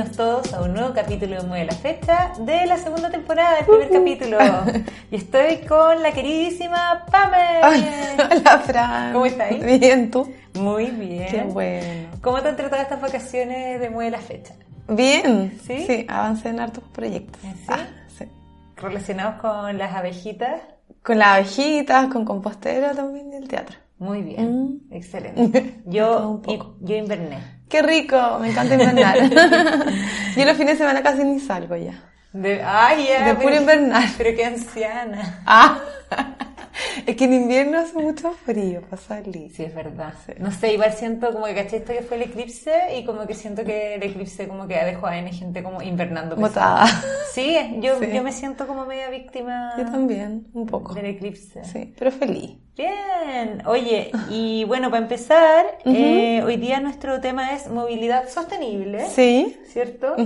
bienvenidos todos a un nuevo capítulo de Mueve la Fecha de la segunda temporada, el primer capítulo. Y estoy con la queridísima Pame. Hola, Fran. ¿Cómo estás? Bien, ¿tú? Muy bien. Qué bueno. ¿Cómo te han tratado estas vacaciones de Mueve la Fecha? Bien. ¿Sí? Sí, avancé en hartos proyectos. ¿Sí? Ah, sí. Relacionados con las abejitas. Con las abejitas, con compostera también y el teatro. Muy bien, excelente. Todo Yo, yo inverné. Qué rico, me encanta invernar. Yo los fines de semana casi ni salgo ya. De, ay, ya, De pero- puro invernar. Pero qué anciana. Ah, es que en invierno hace mucho frío para salir. Sí, es verdad. No sé, igual siento como que caché esto que fue el eclipse y como que siento que el eclipse como que dejó a N gente como invernando. Botada. Sí, yo, Sí. yo me siento como media víctima Yo también, un poco. del eclipse. Sí, pero feliz. Bien, oye, y bueno, para empezar, eh, hoy día nuestro tema es movilidad sostenible, Sí, ¿cierto?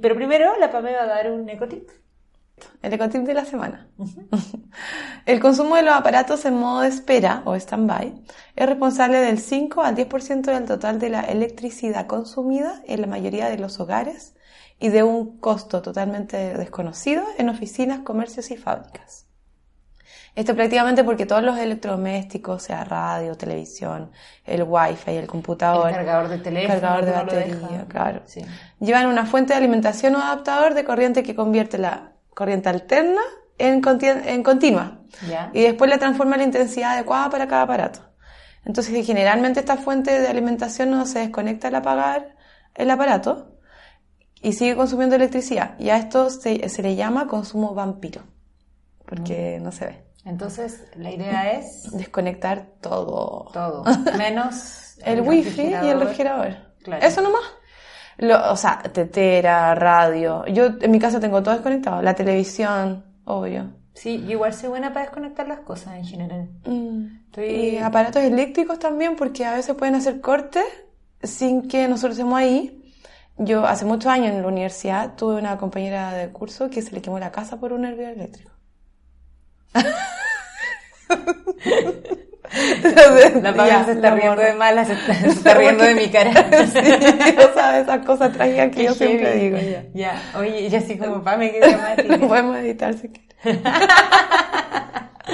Pero primero la Pame va a dar un ecotip. El ecotip de la semana. El consumo de los aparatos en modo de espera o stand-by es responsable del 5 al 10% del total de la electricidad consumida en la mayoría de los hogares y de un costo totalmente desconocido en oficinas, comercios y fábricas. Esto prácticamente porque todos los electrodomésticos, sea radio, televisión, el wifi, el computador, El cargador de teléfono, cargador de batería, claro, Sí. llevan una fuente de alimentación o adaptador de corriente que convierte la corriente alterna en, conti- en continua ¿Ya? y después la transforma en la intensidad adecuada para cada aparato. Entonces, generalmente esta fuente de alimentación no se desconecta al apagar el aparato y sigue consumiendo electricidad. Y a esto se, se le llama consumo vampiro, porque no se ve. Entonces, la idea es Desconectar todo. todo, menos El, wifi y el refrigerador. Claro. Eso nomás. Lo- o sea, tetera, radio. Yo en mi casa tengo todo desconectado. La televisión, obvio. Sí, yo igual soy buena para desconectar las cosas en general. Mm. Estoy- Y aparatos eléctricos también, porque a veces pueden hacer cortes sin que nosotros estemos ahí. Yo hace muchos años en la universidad tuve una compañera de curso que se le quemó la casa por un hervidor eléctrico. La Pame Ya, se está riendo de mala, se está, se está riendo de mi cara. sí, o sea, esas cosas trágicas que Qué yo siempre digo. Ya. Ya, oye, y así como Pame, qué dramática. No podemos editar si quieres.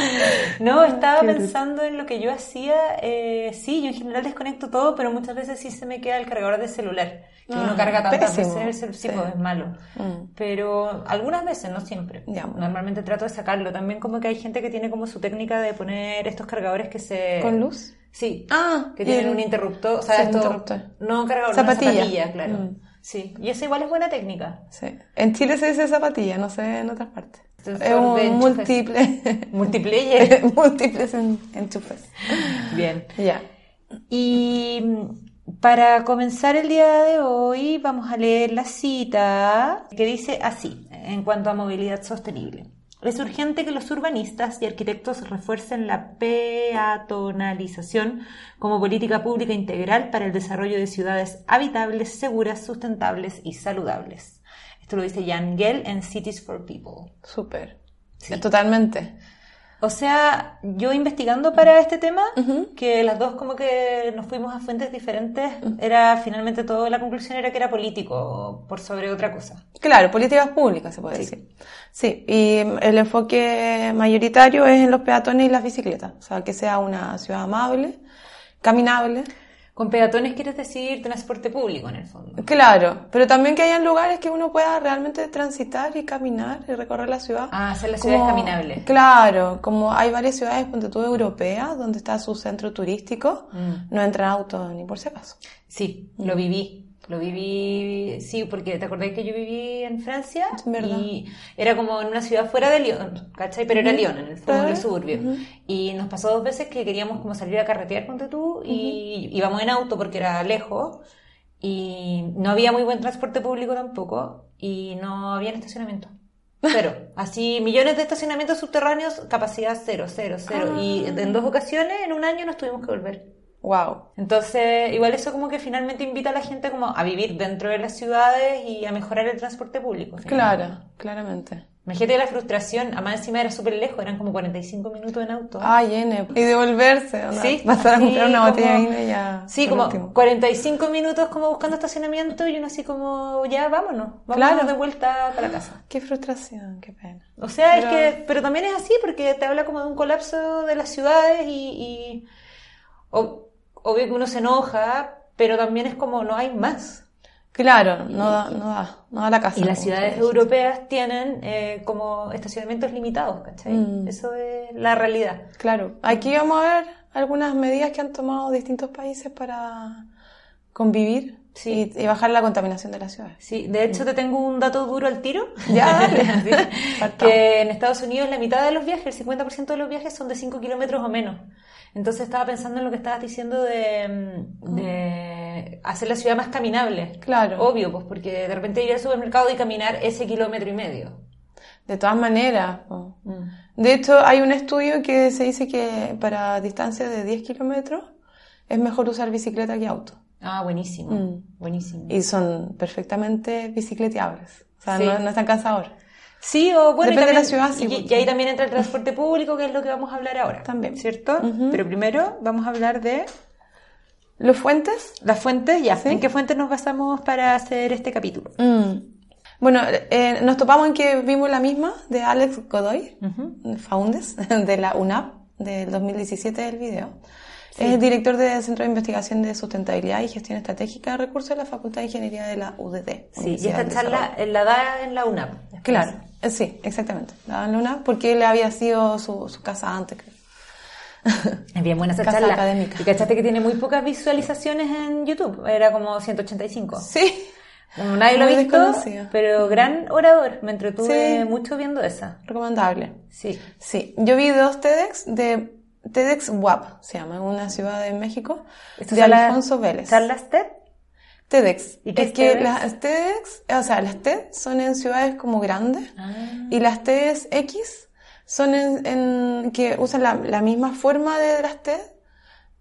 No, estaba pensando en lo que yo hacía. eh, sí, yo en general desconecto todo, pero muchas veces sí se me queda el cargador de celular. Que Ah, uno carga tantas pésimo. veces, el sí, pues es malo. Mm. Pero algunas veces, no siempre. Ya, bueno. Normalmente trato de sacarlo. También como que hay gente que tiene como su técnica de poner estos cargadores que se... ¿Con luz? Sí. Ah, Que tienen el- un interruptor, o sea, Sí, esto- interruptor. no cargador, Zapatilla. una zapatilla, claro. Mm. Sí, y eso igual es buena técnica. Sí. En Chile se dice zapatilla, no sé en otras partes. Es un múltiple. Multiplayer. múltiples en- enchufes. Bien. Ya. Y mm, para comenzar el día de hoy vamos a leer la cita que dice así, en cuanto a movilidad sostenible. Es urgente que los urbanistas y arquitectos refuercen la peatonalización como política pública integral para el desarrollo de ciudades habitables, seguras, sustentables y saludables. Esto lo dice Jan Gell en Cities for People. Súper. Sí. Totalmente. O sea, yo investigando para este tema, que las dos como que nos fuimos a fuentes diferentes, era finalmente todo, la conclusión era que era político por sobre otra cosa. Claro, políticas públicas se puede decir. Sí, y el enfoque mayoritario es en los peatones y las bicicletas. O sea, que sea una ciudad amable, caminable. Con peatones quieres decir transporte público en el fondo. Claro, pero también que hayan lugares que uno pueda realmente transitar y caminar y recorrer la ciudad. Ah, hacer las ciudades caminables. Claro, como hay varias ciudades, ponte tú, europeas, donde está su centro turístico, Mm. no entran autos ni por si acaso. Sí, lo viví. Lo viví, sí, porque te acordás que yo viví en Francia verdad. y era como en una ciudad fuera de Lyon, ¿cachai? Pero era Lyon, en el fondo del suburbio. Y nos pasó dos veces que queríamos como salir a carretear, ponte tú, y íbamos en auto porque era lejos y no había muy buen transporte público tampoco y no había estacionamiento. Cero. Así, millones de estacionamientos subterráneos, capacidad cero, cero, cero. Y Ah. en dos ocasiones, en un año, nos tuvimos que volver. Wow. Entonces, igual eso como que finalmente invita a la gente como a vivir dentro de las ciudades y a mejorar el transporte público. finalmente. Claro, claramente. Imagínate la frustración, además encima era súper lejos, eran como 45 minutos en auto. Ay, N. Y devolverse, ¿no? Sí, Pasar a sí, comprar una botella de vino ya. Sí, como último. 45 minutos como buscando estacionamiento y uno así como, ya, vámonos, vámonos Claro. de vuelta para la casa. Qué frustración, qué pena. O sea, Pero- es que, pero también es así porque te habla como de un colapso de las ciudades y, y o- obvio que uno se enoja, pero también es como no hay más. Claro, no da, no da, no da la casa. Y las ciudades europeas tienen eh, como estacionamientos limitados, ¿cachai? Mm. Eso es la realidad. Claro, aquí vamos a ver algunas medidas que han tomado distintos países para convivir Sí. y, y bajar la contaminación de las ciudades. Sí, de hecho te tengo un dato duro al tiro. Ya, dale. Sí. Que en Estados Unidos la mitad de los viajes, el 50% de los viajes son de 5 kilómetros o menos. Entonces estaba pensando en lo que estabas diciendo de, mm, de hacer la ciudad más caminable. Claro. Obvio, pues porque de repente ir al supermercado y caminar ese kilómetro y medio. De todas maneras. Mm. De hecho, hay un estudio que se dice que para distancias de 10 kilómetros es mejor usar bicicleta que auto. Ah, buenísimo. Mm. Buenísimo. Y son perfectamente bicicleteables. O sea, Sí. no, no es tan cansador. Sí, o bueno, y Depende de la también- ciudad, sí, y, y ahí también entra el transporte público, que es lo que vamos a hablar ahora. También. ¿Cierto? Pero primero vamos a hablar de ¿Los fuentes? las fuentes. Ya, Sí. ¿en qué fuentes nos basamos para hacer este capítulo? Mm. Bueno, eh, nos topamos en que vimos la misma de Alex Godoy, Faundes, de la UNAP, del 2017 el video. Es el director del Centro de Investigación de Sustentabilidad y Gestión Estratégica de Recursos de la Facultad de Ingeniería de la UDD. Sí, y esta charla la da en la UNAP. después. Claro, sí, exactamente. La UNAP porque él había sido su, su casa antes, creo. Es bien buena esa Casa charla. académica. Y cachaste que tiene muy pocas visualizaciones en YouTube. Era como 185. Sí. Como nadie lo ha visto, pero gran orador. Me entretuve Sí. mucho viendo esa. Recomendable. Sí. Sí, yo vi dos TEDx de TEDx WAP, se llama, en una ciudad de México, de Alfonso Vélez. ¿Charlas TED? TEDx. ¿Y qué es es que TEDx? las TEDx, o sea, las TED son en ciudades como grandes Ah. y las TEDx X son en, en- que usan la, la misma forma de las TED,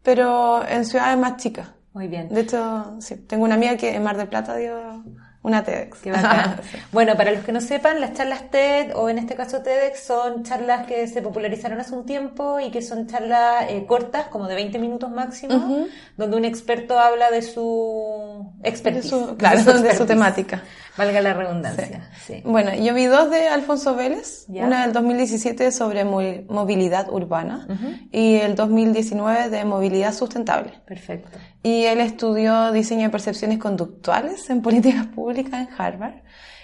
pero en ciudades más chicas. Muy bien. De hecho, sí, tengo una amiga que en Mar del Plata dio una TEDx. Qué bacán. Bueno, para los que no sepan, las charlas TED o en este caso TEDx son charlas que se popularizaron hace un tiempo y que son charlas eh, cortas, como de 20 minutos máximo, donde un experto habla de su de expertise. su, claro, de su expertise. temática. Valga la redundancia. Sí. Bueno, yo vi dos de Alfonso Vélez, una del 2017 sobre mo- movilidad urbana y el 2019 de movilidad sustentable. Perfecto. Y él estudió diseño de percepciones conductuales en políticas públicas en Harvard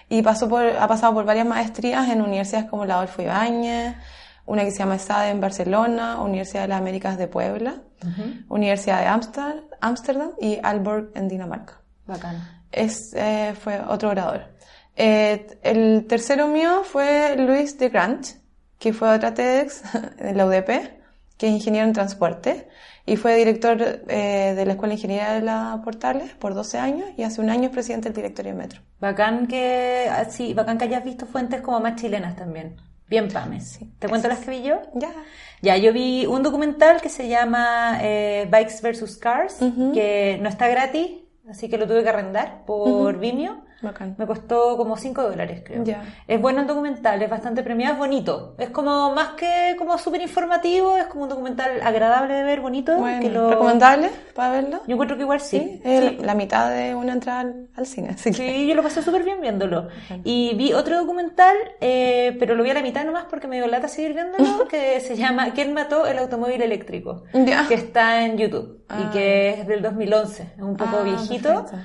y pasó por, ha pasado por varias maestrías en universidades como la Adolfo Ibáñez, una que se llama SADE en Barcelona, Universidad de las Américas de Puebla, Universidad de Ámsterdam y Aalborg en Dinamarca Bacán. Es, eh, fue otro orador. Eh, el tercero mío fue Luis de Grant, que fue otra TEDx de la UDP, que es ingeniero en transporte, y fue director eh, de la Escuela de Ingeniería de la Portales por 12 años y hace un año es presidente del directorio de Metro. Bacán que, ah, sí, bacán que hayas visto fuentes como más chilenas también. Bien pames. ¿Te cuento las que vi yo? Ya. Ya, yo vi un documental que se llama eh, Bikes vs. Cars, que no está gratis, así que lo tuve que arrendar por Vimeo. Bacán. Me costó como 5 dólares, creo. Ya. Es bueno el documental, es bastante premiado, es bonito. Es como más que como súper informativo, es como un documental agradable de ver, bonito. Bueno, que lo... ¿recomendable para verlo? Yo encuentro que igual sí. Sí, es Sí. la mitad de una entrada al, al cine. Así que- Sí, yo lo pasé súper bien viéndolo. Y vi otro documental, eh, pero lo vi a la mitad nomás porque me dio lata seguir viéndolo, que se llama ¿Quién mató el automóvil eléctrico? Ya. Que está en YouTube y Ah. que es del 2011, es un poco Ah, viejito. perfecto.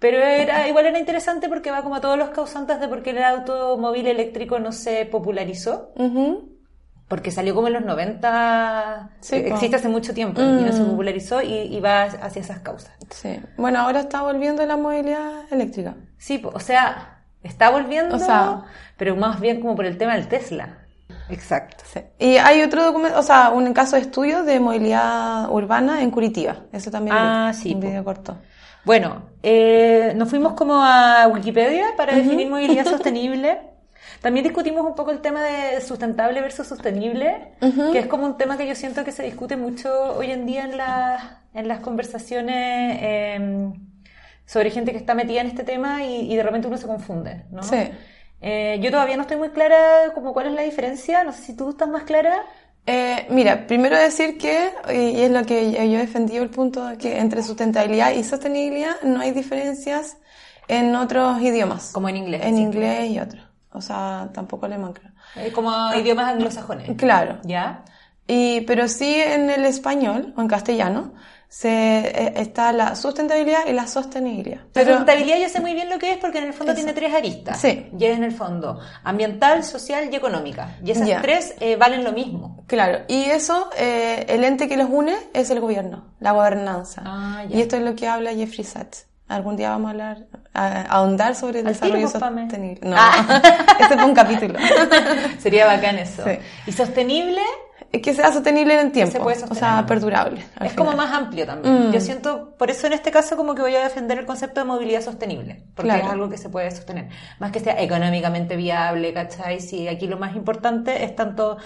Pero era, igual era interesante porque va como a todos los causantes de por qué el automóvil eléctrico no se popularizó. Ujú. Porque salió como en los 90, Sí, eh, existe hace mucho tiempo y no se Mm. popularizó y, y va hacia esas causas. Sí. Bueno, ahora está volviendo la movilidad eléctrica. Sí, o sea, está volviendo, O sea- pero más bien como por el tema del Tesla. Exacto. Sí. Y hay otro documento, o sea, un caso de estudio de movilidad urbana en Curitiba. Eso también Ah, vi, sí, un video corto. Bueno, eh, nos fuimos como a Wikipedia para definir movilidad sostenible. También discutimos un poco el tema de sustentable versus sostenible, que es como un tema que yo siento que se discute mucho hoy en día en, las en las conversaciones eh, sobre gente que está metida en este tema y, y de repente uno se confunde, ¿no? Sí. Eh, yo todavía no estoy muy clara como cuál es la diferencia, no sé si tú estás más clara. Eh, mira, primero decir que, y es lo que yo he defendido el punto, de que entre sustentabilidad y sostenibilidad no hay diferencias en otros idiomas. Como en inglés. En inglés y otros. O sea, tampoco alemán, creo. Eh, como idiomas anglosajones. Claro. ¿Ya? Y, pero sí en el español o en castellano se, eh, está la sustentabilidad y la sostenibilidad. La Pero, sustentabilidad yo sé muy bien lo que es porque en el fondo Eso. tiene tres aristas. Sí. Y es en el fondo ambiental, social y económica. Y esas tres eh, valen lo mismo. claro, y eso, eh, el ente que los une es el gobierno, la gobernanza. Ah, ya. y esto es lo que habla Jeffrey Sachs. Algún día vamos a hablar, a, a ahondar sobre el Al desarrollo sostenible. No, Ah. este fue un capítulo. Sería bacán eso. Sí. Y sostenible que sea sostenible en el tiempo. puede o sea, perdurable. es como más amplio también. Mm. Yo siento, por eso en este caso como que voy a defender el concepto de movilidad sostenible, porque Claro. es algo que se puede sostener. Más que sea económicamente viable, ¿cachai? Si aquí lo más importante es tanto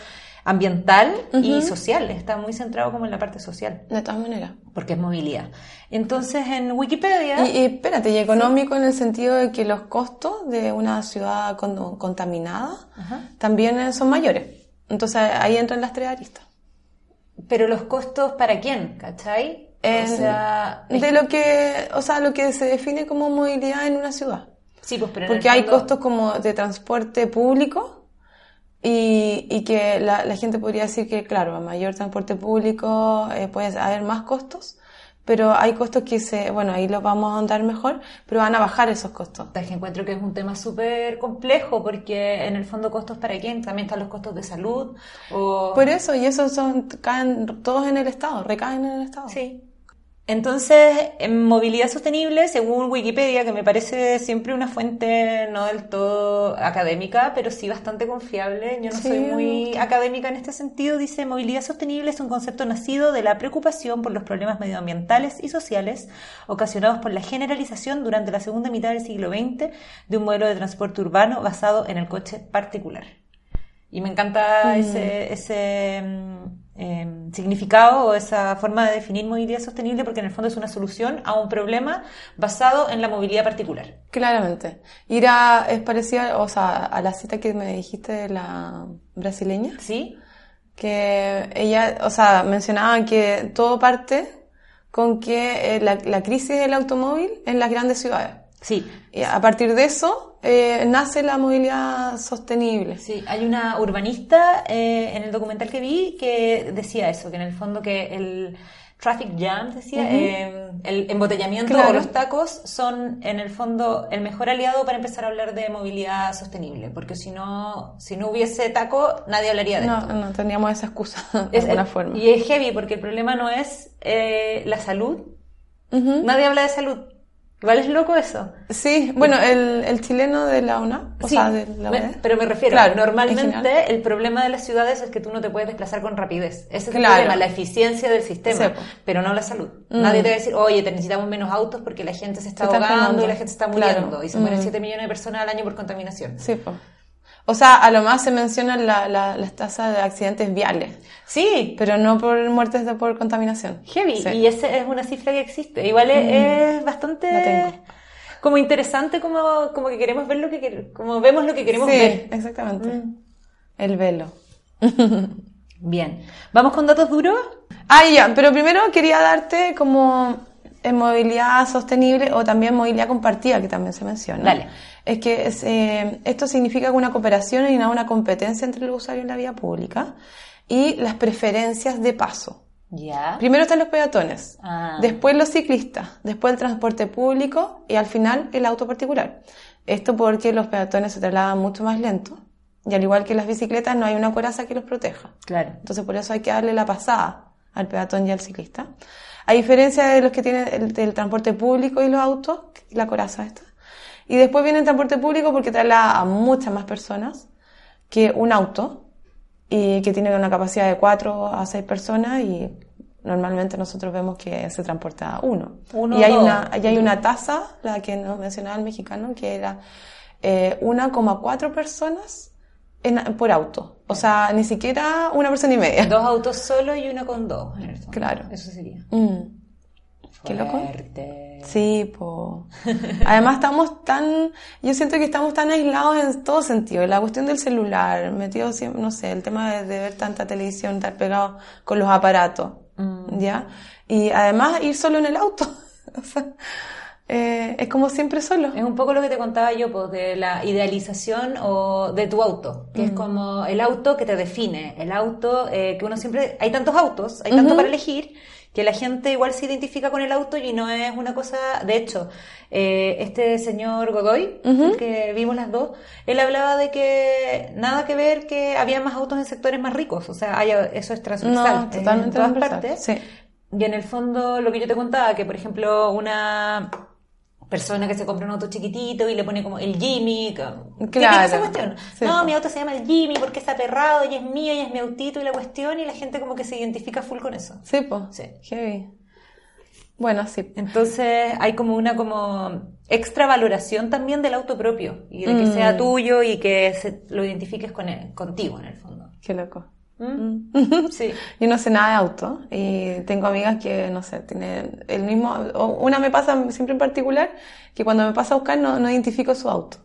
ambiental y social, está muy centrado como en la parte social, De todas maneras. porque es movilidad. Entonces en Wikipedia... Y, y espérate, y económico en el sentido de que los costos de una ciudad con- contaminada también son mayores. Entonces ahí entran las tres aristas. Pero los costos para quién, ¿cachai? En- o sea, de lo que, o sea, lo que se define como movilidad en una ciudad. sí, pues, pero Porque hay fondo- costos como de transporte público y, y que la, la gente podría decir que, claro, a mayor transporte público eh, puede haber más costos, pero hay costos que se, bueno, ahí los vamos a ahondar mejor, pero van a bajar esos costos. Es que encuentro que es un tema súper complejo porque en el fondo costos para quién, también están los costos de salud o... Por eso, y esos son, caen todos en el Estado, recaen en el Estado. Sí. Entonces, en movilidad sostenible, según Wikipedia, que me parece siempre una fuente no del todo académica, pero sí bastante confiable, yo no Sí, soy muy académica en este sentido, dice, movilidad sostenible es un concepto nacido de la preocupación por los problemas medioambientales y sociales ocasionados por la generalización durante la segunda mitad del siglo XX de un modelo de transporte urbano basado en el coche particular. Y me encanta ese, ese em, significado o esa forma de definir movilidad sostenible porque en el fondo es una solución a un problema basado en la movilidad particular. Claramente. Ir a, es parecida, o sea, a la cita que me dijiste de la brasileña, ¿Sí? que ella, o sea, mencionaba que todo parte con que eh, la, la crisis del automóvil en las grandes ciudades. Sí. Y a partir de eso eh, nace la movilidad sostenible. Sí, hay una urbanista eh, en el documental que vi que decía eso, que en el fondo que el traffic jam, decía, eh, el embotellamiento Claro. o los tacos son en el fondo el mejor aliado para empezar a hablar de movilidad sostenible, porque si no, si no hubiese taco, nadie hablaría de No, esto. no teníamos esa excusa de Es- alguna es- forma. Y es heavy porque el problema no es eh, la salud. Nadie habla de salud. Igual es loco eso. Sí, bueno, el, el chileno de la UNA, o Sí, sea, de la UNED. pero me refiero, Claro, en normalmente el problema de las ciudades es que tú no te puedes desplazar con rapidez. Ese es el problema, la eficiencia del sistema, pero no la salud. Mm. Nadie te va a decir, oye, te necesitamos menos autos porque la gente se está Se ahogando y la gente está Claro. muriendo y se mueren Mm. 7 millones de personas al año por contaminación. Sí, po. O sea, a lo más se mencionan la, la- las tasas de accidentes viales, Sí, pero no por muertes de por contaminación. heavy. Sí. Y esa es una cifra que existe. Igual es, es bastante... Tengo. Como interesante como, como que queremos ver lo que como vemos lo que queremos sí, ver. exactamente. Mm. El velo. Bien. ¿Vamos con datos duros? Ah, ya, pero primero quería darte como en movilidad sostenible o también movilidad compartida, que también se menciona. Dale. Es que es, eh, esto significa una cooperación y no una competencia entre los usuarios en la vía pública y las preferencias de paso. Ya. Primero están los peatones, Ah. después los ciclistas, después el transporte público y al final el auto particular. Esto porque los peatones se trasladan mucho más lento y al igual que las bicicletas no hay una coraza que los proteja. Claro. Entonces por eso hay que darle la pasada al peatón y al ciclista. A diferencia de los que tienen el, transporte público y los autos, la coraza esta. Y después viene el transporte público porque traslada a muchas más personas que un auto y que tiene una capacidad de 4 a 6 personas y normalmente nosotros vemos que se transporta uno. Uno y hay o una, dos. y hay una tasa, la que nos mencionaba el mexicano, que era eh, 1,4 personas en- por auto. O sea, ni siquiera una persona y media. Dos autos solo y una con dos. en el fondo. Claro. Eso sería. Mm. Qué loco. Sí, po. Además estamos tan, yo siento que estamos tan aislados en todo sentido. La cuestión del celular, metido siempre, no sé, el tema de, de ver tanta televisión, estar pegado con los aparatos, Mm. ¿ya? Y además ir solo en el auto. o sea, eh, es como siempre solo. Es un poco lo que te contaba yo, pues, de la idealización o de tu auto, que es como el auto que te define, el auto eh, que uno siempre... Hay tantos autos, hay tanto para elegir, que la gente igual se identifica con el auto y no es una cosa... De hecho, eh, este señor Godoy, que vimos las dos, él hablaba de que nada que ver que había más autos en sectores más ricos, o sea, hay- eso es transversal, No, totalmente en todas transversal, partes. sí. Y en el fondo, lo que yo te contaba, que por ejemplo, una persona que se compra un auto chiquitito y le pone como el Jimmy, con- ¿qué Claro. es esa cuestión? Sí, no, mi auto se llama el Jimmy porque es aperrado y es mío y es mi autito y la cuestión y la gente como que se identifica full con eso. Sí, pues. Sí. Heavy. Bueno, sí. Entonces hay como una como extra valoración también del auto propio y de que Mm. sea tuyo y que se- lo identifiques con él- contigo en el fondo. Qué loco. ¿Mm? Sí. Yo no sé nada de auto y tengo amigas que, no sé, tienen el mismo... Una me pasa siempre en particular que cuando me pasa a buscar no, no identifico su auto.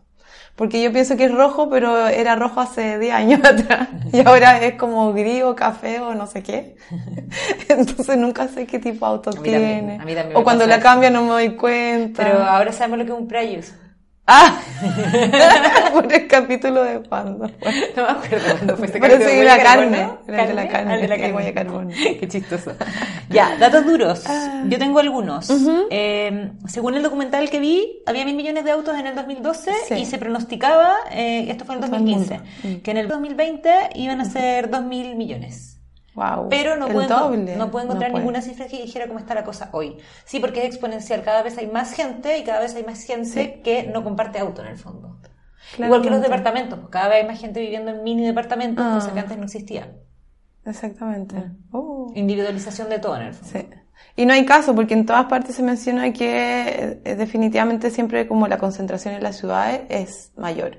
Porque yo pienso que es rojo, pero era rojo hace 10 años atrás. Y ahora es como gris o café o no sé qué. Entonces nunca sé qué tipo de auto A mí también, tiene. a mí también o cuando la eso. cambia no me doy cuenta. Pero ahora sabemos lo que es un Prius. ¡Ah! Por el capítulo de cuando. No me acuerdo cuándo fue Pero capítulo. sí, ¿Huella la carne. Era el de la carne, Ah, el de la el carne. carbono. Qué chistoso. Ya, datos duros. Ah. Yo tengo algunos. Eh, según el documental que vi, había mil millones de autos en el 2012 Sí. y se pronosticaba, eh, esto fue en el Todo el 2015, mundo. Mm. que en el 2020 iban a ser dos mil millones. Wow. Pero no el puedo, no puedo encontrar ninguna cifra que dijera cómo está la cosa hoy. Sí, porque es exponencial. Cada vez hay más gente y cada vez hay más gente Sí. que no comparte auto en el fondo. Igual que los Claramente. departamentos, pues cada vez hay más gente viviendo en mini departamentos, Ah. cosa que antes no existía. Exactamente. Uh, Individualización de todo en el fondo. sí. Y no hay caso, porque en todas partes se menciona que eh, definitivamente siempre como la concentración en las ciudades es mayor.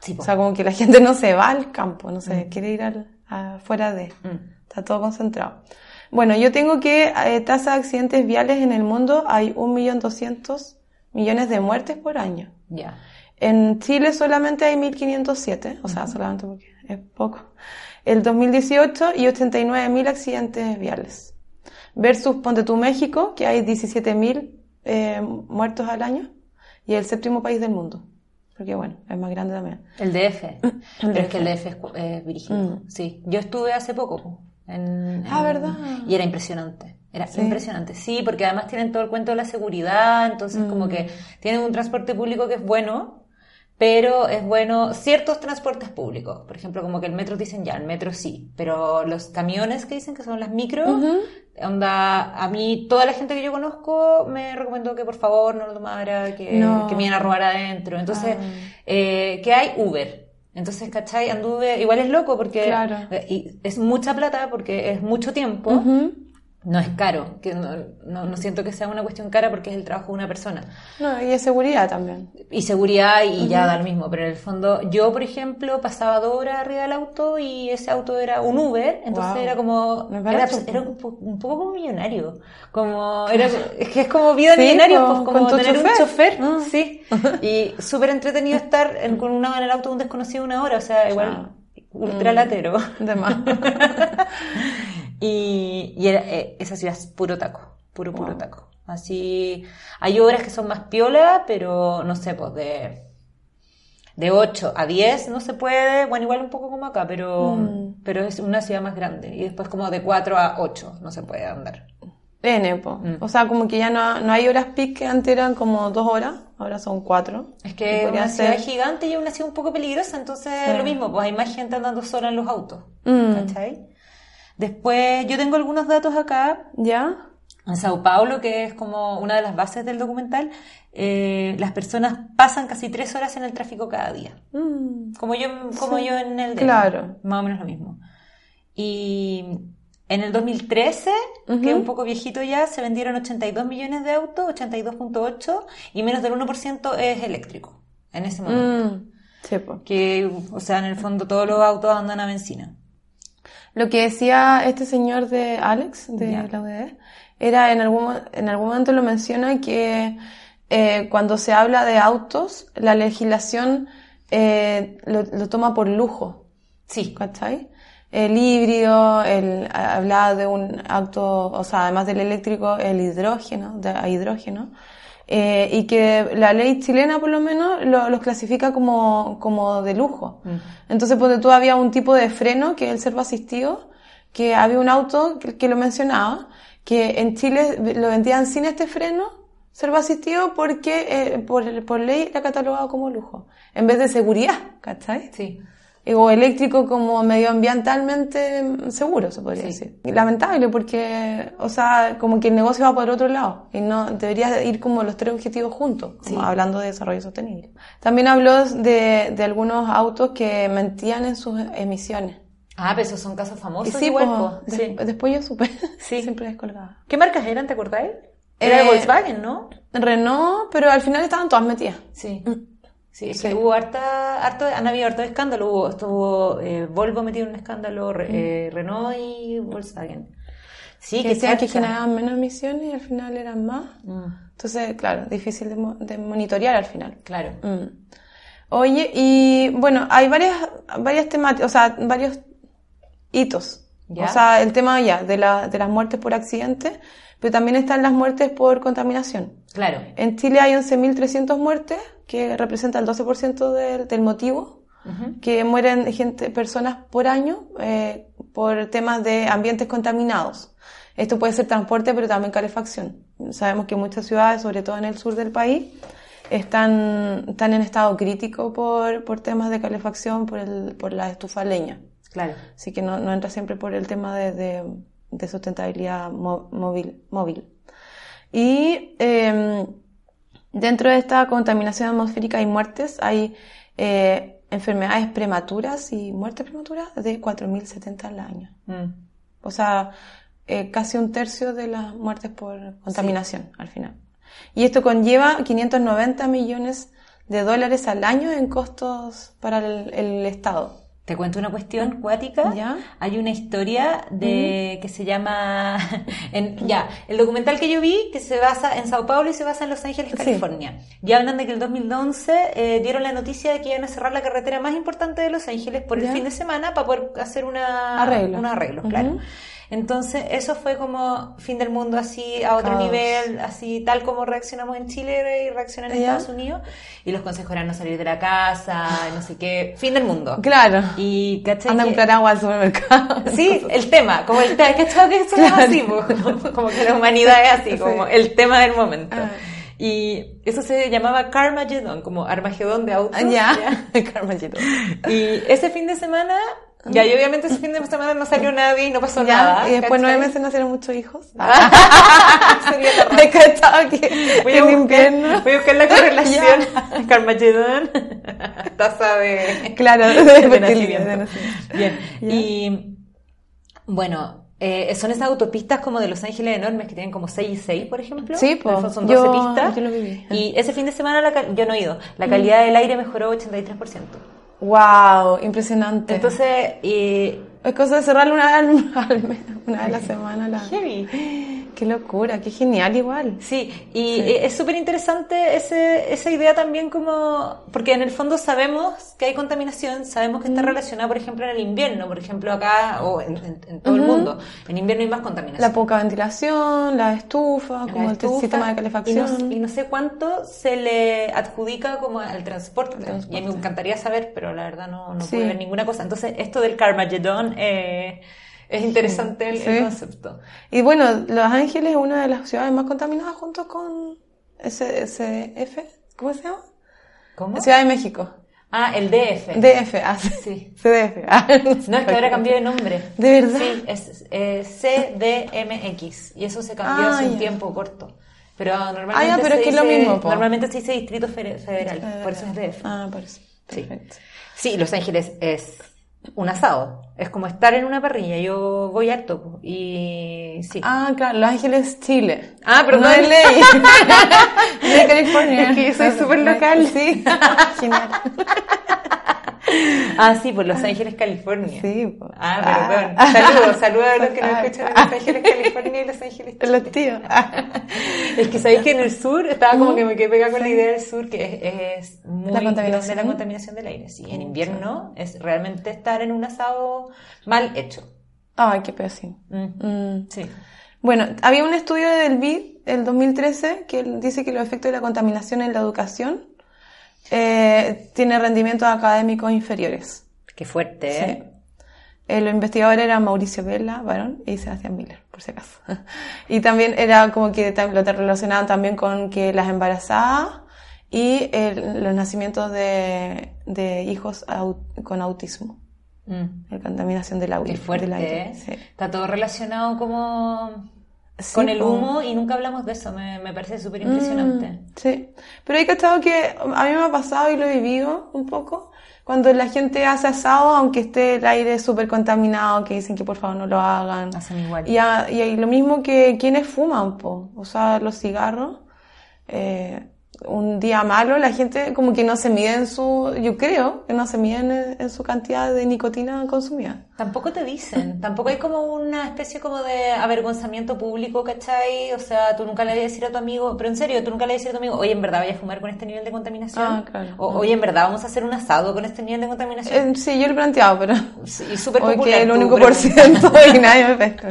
Sí. O sea, como que la gente no se va al campo, no se quiere ir al, afuera de... Mm. Está todo concentrado. Bueno, yo tengo que eh, tasa de accidentes viales en el mundo hay 1.200.000 millones de muertes por año. Ya. En Chile solamente hay 1.507, o sea, solamente porque es poco. El 2018 y 89.000 accidentes viales. Versus, ponte tú, México, que hay 17.000 eh, muertos al año y es el séptimo país del mundo. Porque bueno, es más grande también. El DF. Pero es que el DF es, es brígido. Sí. Yo estuve hace poco. po, En, Ah, en- ¿verdad? Y era impresionante. Era Sí. impresionante. Sí, porque además tienen todo el cuento de la seguridad, entonces Mm. como que tienen un transporte público que es bueno, pero es bueno ciertos transportes públicos. Por ejemplo, como que el metro dicen ya, el metro sí, pero los camiones que dicen que son las micro, onda, a mí toda la gente que yo conozco me recomendó que por favor no lo tomara, que, No. que me iban a robar adentro. Entonces, Ah. eh, ¿qué hay? Uber. Entonces, ¿cachai? Anduve, igual es loco porque Claro. eh, y es mucha plata porque es mucho tiempo. No es caro, que no, no, no siento que sea una cuestión cara porque es el trabajo de una persona. No, y es seguridad también. Y seguridad y ya da lo mismo, pero en el fondo yo, por ejemplo, pasaba dos horas arriba del auto y ese auto era un Uber, entonces Wow. era como, era, era un, un poco como millonario, como, era, es que es como vida Sí, millonario, con- pues como con tu tener un chofer. chofer, Ah. sí, y súper entretenido estar en, con una, en el auto de un desconocido una hora, o sea, igual, ultra latero. De más. Y, y era- eh, esa ciudad es puro taco, puro, puro Wow. taco. Así, hay horas que son más piola, pero no sé, pues de, de 8 a 10 no se puede, bueno, igual un poco como acá, pero, Mm. pero es una ciudad más grande. Y después como de 4 a 8 no se puede andar. N, po. Mm. O sea, como que ya no, no hay horas peak que antes eran como dos horas, ahora son cuatro. Es que una ciudad ser- gigante y una ciudad un poco peligrosa, entonces Sí. es lo mismo, pues hay más gente andando sola en los autos, Mm. ¿cachai? Después, yo tengo algunos datos acá ¿Ya? En Sao Paulo, que es como una de las bases del documental, eh, las personas pasan casi tres horas en el tráfico cada día. Mm. Como yo, como Sí. yo en el. Claro. Más o menos lo mismo. Y en el 2013, que es un poco viejito ya, se vendieron 82 millones de autos, 82.8, y menos del 1% es eléctrico en ese momento. Mm. Sí. Que, o sea, en el fondo todos los autos andan a benzina. Lo que decía este señor de Alex, de la UDD, era en algún, en algún momento lo menciona que eh, cuando se habla de autos, la legislación eh, lo, lo toma por lujo, Sí, ¿cachai? El híbrido, el, hablaba de un auto, o sea, además del eléctrico, el hidrógeno, de, a hidrógeno, eh, y que la ley chilena por lo menos lo- los clasifica como, como de lujo. Entonces, porque tú había un tipo de freno, que es el servo asistido, que había un auto que, que lo mencionaba, que en Chile lo vendían sin este freno, servo asistido, porque eh, por, por ley era catalogado como lujo, en vez de seguridad, ¿cachai? sí. O eléctrico como medioambientalmente seguro, se podría decir. Lamentable porque, o sea, como que el negocio va por otro lado y no debería ir como los tres objetivos juntos, como Sí. hablando de desarrollo sostenible. También habló de, de algunos autos que mentían en sus emisiones. Ah, pero esos son casos Y famosos sí, igual, po, po. des- Sí. después yo supe, Sí. siempre descolgada. ¿Qué marcas eran, te acordáis? Era de Eh, Volkswagen, ¿no? Renault, pero al final estaban todas metidas. Sí. Sí, es Sí. que hubo harta, harto, han habido harto escándalo. Hubo, estuvo eh, Volvo metido en un escándalo, re- eh, Renault y Volkswagen. Sí, que que chacha. generaban menos emisiones y al final eran más. Mm, Entonces, claro, difícil de, de monitorear al final. claro. Mm. Oye, y bueno, hay varias, varias temáticas, o sea, varios hitos. Ya. O sea, el tema ya de, la, de las muertes por accidente, pero también están las muertes por contaminación. Claro. En Chile hay 11.300 muertes, que representa el 12% del, del motivo, que mueren gente, personas por año eh, por temas de ambientes contaminados. Esto puede ser transporte, pero también calefacción. Sabemos que muchas ciudades, sobre todo en el sur del país, están, están en estado crítico por, por temas de calefacción, por, el, por la estufa leña. Claro. Así que no, no entra siempre por el tema de, de, de sustentabilidad móvil. móvil. Y eh, dentro de esta contaminación atmosférica y muertes hay eh, enfermedades prematuras y muertes prematuras de 4.070 al año. Mm. O sea, eh, casi un tercio de las muertes por contaminación al final. Y esto conlleva 590 millones de dólares al año en costos para el, el Estado. Te cuento una cuestión cuática. ¿Ya? Hay una historia de que se llama en, ya, el documental que yo vi que se basa en Sao Paulo y se basa en Los Ángeles, Sí. California. Ya hablan de que el 2011 eh, dieron la noticia de que iban a cerrar la carretera más importante de Los Ángeles por el fin de semana para poder hacer una Arreglo. unos arreglos, claro. Entonces, eso fue como fin del mundo así a otro Caos. nivel, así tal como reaccionamos en Chile y reaccionan en Ya. Estados Unidos. Y los consejos eran no salir de la casa, no sé qué, fin del mundo. Claro. Y ¿cachai? Anda a comprar agua al supermercado. Sí, el tema, como el tema, ¿cachai? Que eso es así, como, como que la humanidad es así, como Sí. el tema del momento. Ah. Y eso se llamaba Carmageddon, como Armagedón de autos. Ah, ya. Carmallito. Y ese fin de semana, ya, y obviamente ese fin de semana no salió nadie y no pasó Ya, nada. y después ¿cachai? nueve meses nacieron muchos hijos. Sería raza. Me cachaba que Voy a, en buscar, invierno. voy a buscar la correlación. Carmageddon, tasa de, Claro, de de fertilidad, nacimiento. de nacimiento. Bien. Ya. Y bueno, eh, son esas autopistas como de Los Ángeles enormes que tienen como 6 y 6, por ejemplo. Sí, fondo Son Yo- 12 pistas. yo lo viví. Y ese fin de semana la yo no he ido. La calidad del aire mejoró 83%. Wow, impresionante. Entonces, y es cosa de cerrarlo una vez una vez a la semana. La... heavy. Qué locura, qué genial igual. Sí, y eh, es súper interesante ese, esa idea también como, porque en el fondo sabemos que hay contaminación, sabemos que está relacionada, por ejemplo, en el invierno, por ejemplo, acá o en, en- en todo el mundo. En invierno hay más contaminación. La poca ventilación, la estufa, La como el estufa, sistema de Y calefacción. no, y no sé cuánto se le adjudica como al transporte. transporte. Y a mí me encantaría saber, pero la verdad no, no Sí. pude ver ninguna cosa. Entonces, esto del Carmageddon eh, es interesante el, el Sí. concepto. Y bueno, Los Ángeles es una de las ciudades más contaminadas junto con SDF, ¿cómo se llama? ¿Cómo? Ciudad de México. Ah, el DF. DF, ah, sí. CDF. ah, No, es que ahora cambió de nombre. ¿De verdad? Sí, es eh, CDMX. Y eso se cambió Ah, hace un tiempo corto. Pero normalmente, Ah, ya, pero se es que es lo dice- mismo, po. Normalmente se dice Distrito Fede- Federal, por eso es DF. Ah, por eso. Sí. Perfecto. Sí, Los Ángeles es un asado. Es como estar en una parrilla. Yo voy harto. Y sí. Ah, claro, Los Ángeles, Chile. Ah, perdón. No es ley. de California. Es que yo soy súper local. Sí. Genial. Ah, sí, por Los Ángeles, California. Sí, pues. Ah, pero bueno. Saludos, saludos a los que nos escuchan en Los Ángeles, California y Los Ángeles. Chile. Los tíos. Es que sabéis que en el sur, estaba como que me quedé pegada con la idea del sur, que es, es muy La contaminación. grande la contaminación del aire. Sí, en invierno es realmente estar en un asado mal hecho. Ay, qué pésimo. Mm. Mm. Sí. Bueno, había un estudio del BID, el 2013, que dice que los efectos de la contaminación en la educación eh, tiene rendimientos académicos inferiores. Qué fuerte, ¿eh? Eh, los investigadores eran Mauricio Vela, varón, y Sebastián Miller, por si acaso. y también era como que lo relacionaban también con que las embarazadas y el- los nacimientos de, de hijos con autismo, Mm. la contaminación del, au- Qué fuerte, del aire. ¿eh? Sí. Está todo relacionado como Sí, con el humo y nunca hablamos de eso. Me, me parece súper impresionante. Mm, sí, pero hay que estado que a mí me ha pasado y lo he vivido un poco. Cuando la gente hace asado, aunque esté el aire súper contaminado, que dicen que por favor no lo hagan. Hacen igual. Y, a- y lo mismo que quienes fuman, po. o sea, los cigarros. Eh, un día malo, la gente como que no se mide en su, yo creo, que no se mide en, en su cantidad de nicotina consumida. Tampoco te dicen, tampoco hay como una especie como de avergonzamiento público, ¿cachai? O sea, tú nunca le vas a decir a tu amigo, pero en serio, tú nunca le vas a decir a tu amigo, oye, en verdad vaya a fumar con este nivel de contaminación. Ah, claro. O, oye, en verdad vamos a hacer un asado con este nivel de contaminación. Eh, sí, yo lo he planteado, pero Sí, y súper popular que el único por ciento y nadie me pesca.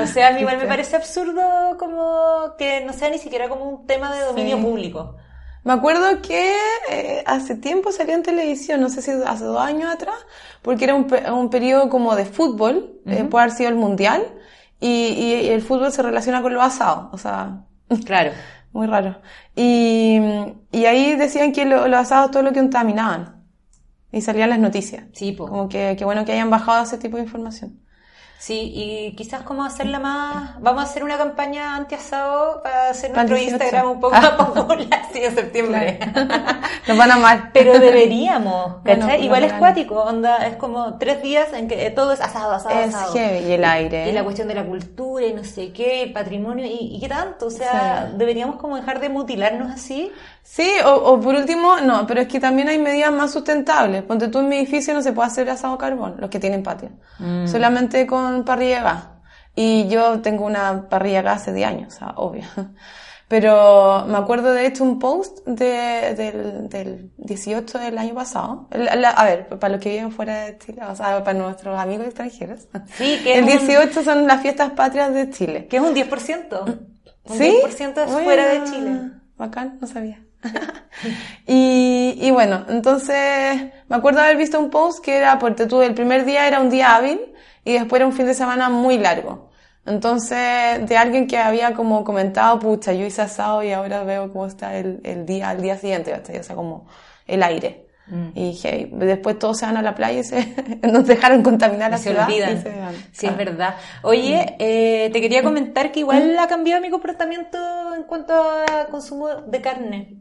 o sea. A mí igual me parece absurdo como que no sea ni siquiera como un tema de dominio Sí. público. Me acuerdo que eh, hace tiempo salió en televisión, no sé si hace dos años atrás, porque era un, un periodo como de fútbol, eh, puede haber sido el mundial, y, y el fútbol se relaciona con los asados, o sea, Claro. muy raro. Y, y ahí decían que lo- los asados todo lo que contaminaban, y salían las noticias. Sí, po. Como que, que bueno que hayan bajado ese tipo de información. Sí, y quizás como hacerla más... Vamos a hacer una campaña anti-asado para hacer nuestro 18. Instagram un poco más popular, sí, en septiembre. Nos van a amar. Pero deberíamos, ¿cachai? Bueno, Igual no es cuático, onda, es como tres días en que todo es asado, asado, Es asado. heavy, y el aire. Y la cuestión de la cultura y no sé qué, el patrimonio y, y qué tanto, o sea, Sí. deberíamos como dejar de mutilarnos así. Sí, o, o por último, no, pero es que también hay medidas más sustentables. Ponte tú en mi edificio no se puede hacer asado carbón, los que tienen patio. Mm. Solamente con parrilla de gas. Y yo tengo una parrilla de gas hace 10 años, o sea, obvio. Pero me acuerdo de hecho un post de, del, del 18 del año pasado. La- la- a ver, para los que viven fuera de Chile, o sea, para nuestros amigos extranjeros. Sí, que El es un- 18 son las fiestas patrias de Chile. Que es un 10%. Un ¿Sí? 10% es Bueno, fuera de Chile. Bacán, no sabía. y, y bueno, entonces me acuerdo haber visto un post que era, porque tú, el primer día era un día hábil y después era un fin de semana muy largo. Entonces, de alguien que había como comentado, pucha, yo hice asado y ahora veo cómo está el, el día, al día siguiente, ¿cachai? O sea, como el aire. Mm. Y dije, después todos se van a la playa y se, nos dejaron contaminar la se ciudad. olvidan. y se van. Sí, es verdad. Oye, eh, te quería comentar que igual ha cambiado mi comportamiento en cuanto a consumo de carne.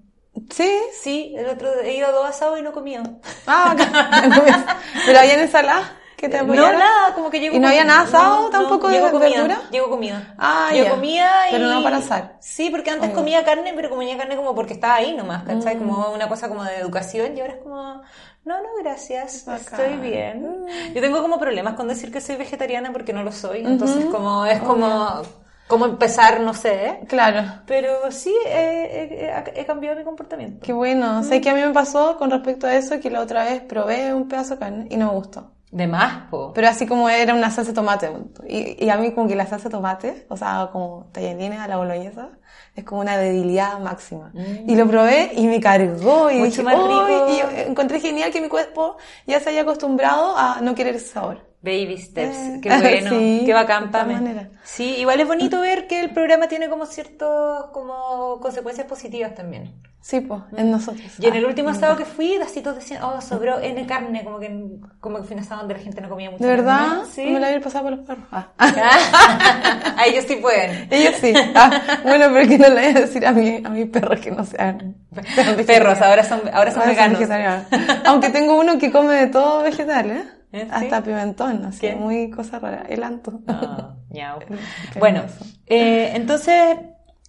Sí, Sí, el otro he ido a dos asados y no he comido. Ah, pero había ensalada que te No, apoyaron. nada, como que llego ¿Y no había nada asado tampoco de llego comida, verdura? Llego comida. Ah, Yo ya. comía y... Pero no para asar. Sí, porque antes Oiga. comía carne, pero comía carne como porque estaba ahí nomás, ¿cachai? Mm. Como una cosa como de educación y ahora es como... No, no, gracias, Bacán. estoy bien. Yo tengo como problemas con decir que soy vegetariana porque no lo soy, entonces como es como... Como empezar, no sé, ¿eh? Claro. Pero sí, eh, he, he cambiado mi comportamiento. Qué bueno. Sé que a mí me pasó con respecto a eso que la otra vez probé un pedazo de carne y no me gustó. De más, po. Pero así como era una salsa de tomate. Y, y a mí como que la salsa de tomate, o sea, como tallarines a la boloñesa, es como una debilidad máxima. Y lo probé y me cargó y Mm. Mucho dije, más rico. y yo encontré genial que mi cuerpo ya se haya acostumbrado a no querer ese sabor. Baby steps, Eh, qué bueno, sí, qué bacán, Pame. Sí, igual es bonito ver que el programa tiene como ciertos, como consecuencias positivas también. Sí, pues, en nosotros. Y en Ah, el último asado que fui, Dacitos decían, oh, sobró N carne, como que, como que fue un asado donde la gente no comía mucho. ¿De verdad? carne. Sí. Me la había pasado por los perros. Ah. a ellos sí pueden. Ellos sí. Ah, bueno, pero que no le voy a decir a mi, a mis perros que no sean Perros, ahora son, ahora son Ahora veganos. vegetarianos. Aunque tengo uno que come de todo vegetal, ¿eh? ¿Eh, sí? Hasta pimentón, así, ¿Qué? muy cosa rara. El anto. Ah, Bueno, eh, entonces,